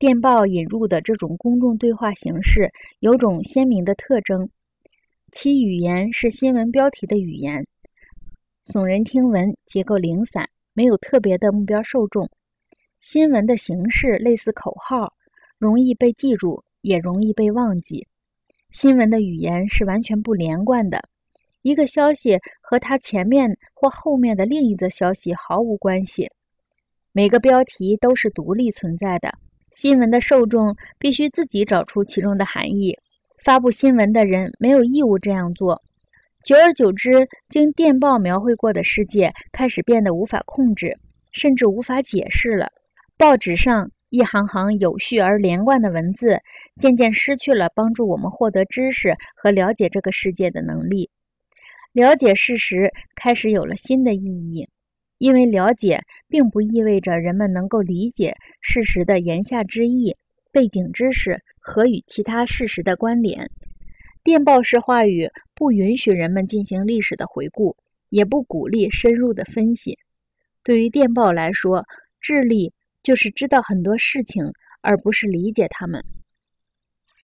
电报引入的这种公众对话形式有种鲜明的特征，其语言是新闻标题的语言，耸人听闻，结构零散，没有特别的目标受众。新闻的形式类似口号，容易被记住，也容易被忘记。新闻的语言是完全不连贯的，一个消息和它前面或后面的另一则消息毫无关系。每个标题都是独立存在的。新闻的受众必须自己找出其中的含义，发布新闻的人没有义务这样做。久而久之，经电报描绘过的世界开始变得无法控制，甚至无法解释了。报纸上一行行有序而连贯的文字，渐渐失去了帮助我们获得知识和了解这个世界的能力。了解事实开始有了新的意义。因为了解并不意味着人们能够理解事实的言下之意、背景知识和与其他事实的关联。电报式话语不允许人们进行历史的回顾，也不鼓励深入的分析。对于电报来说，智力就是知道很多事情，而不是理解它们。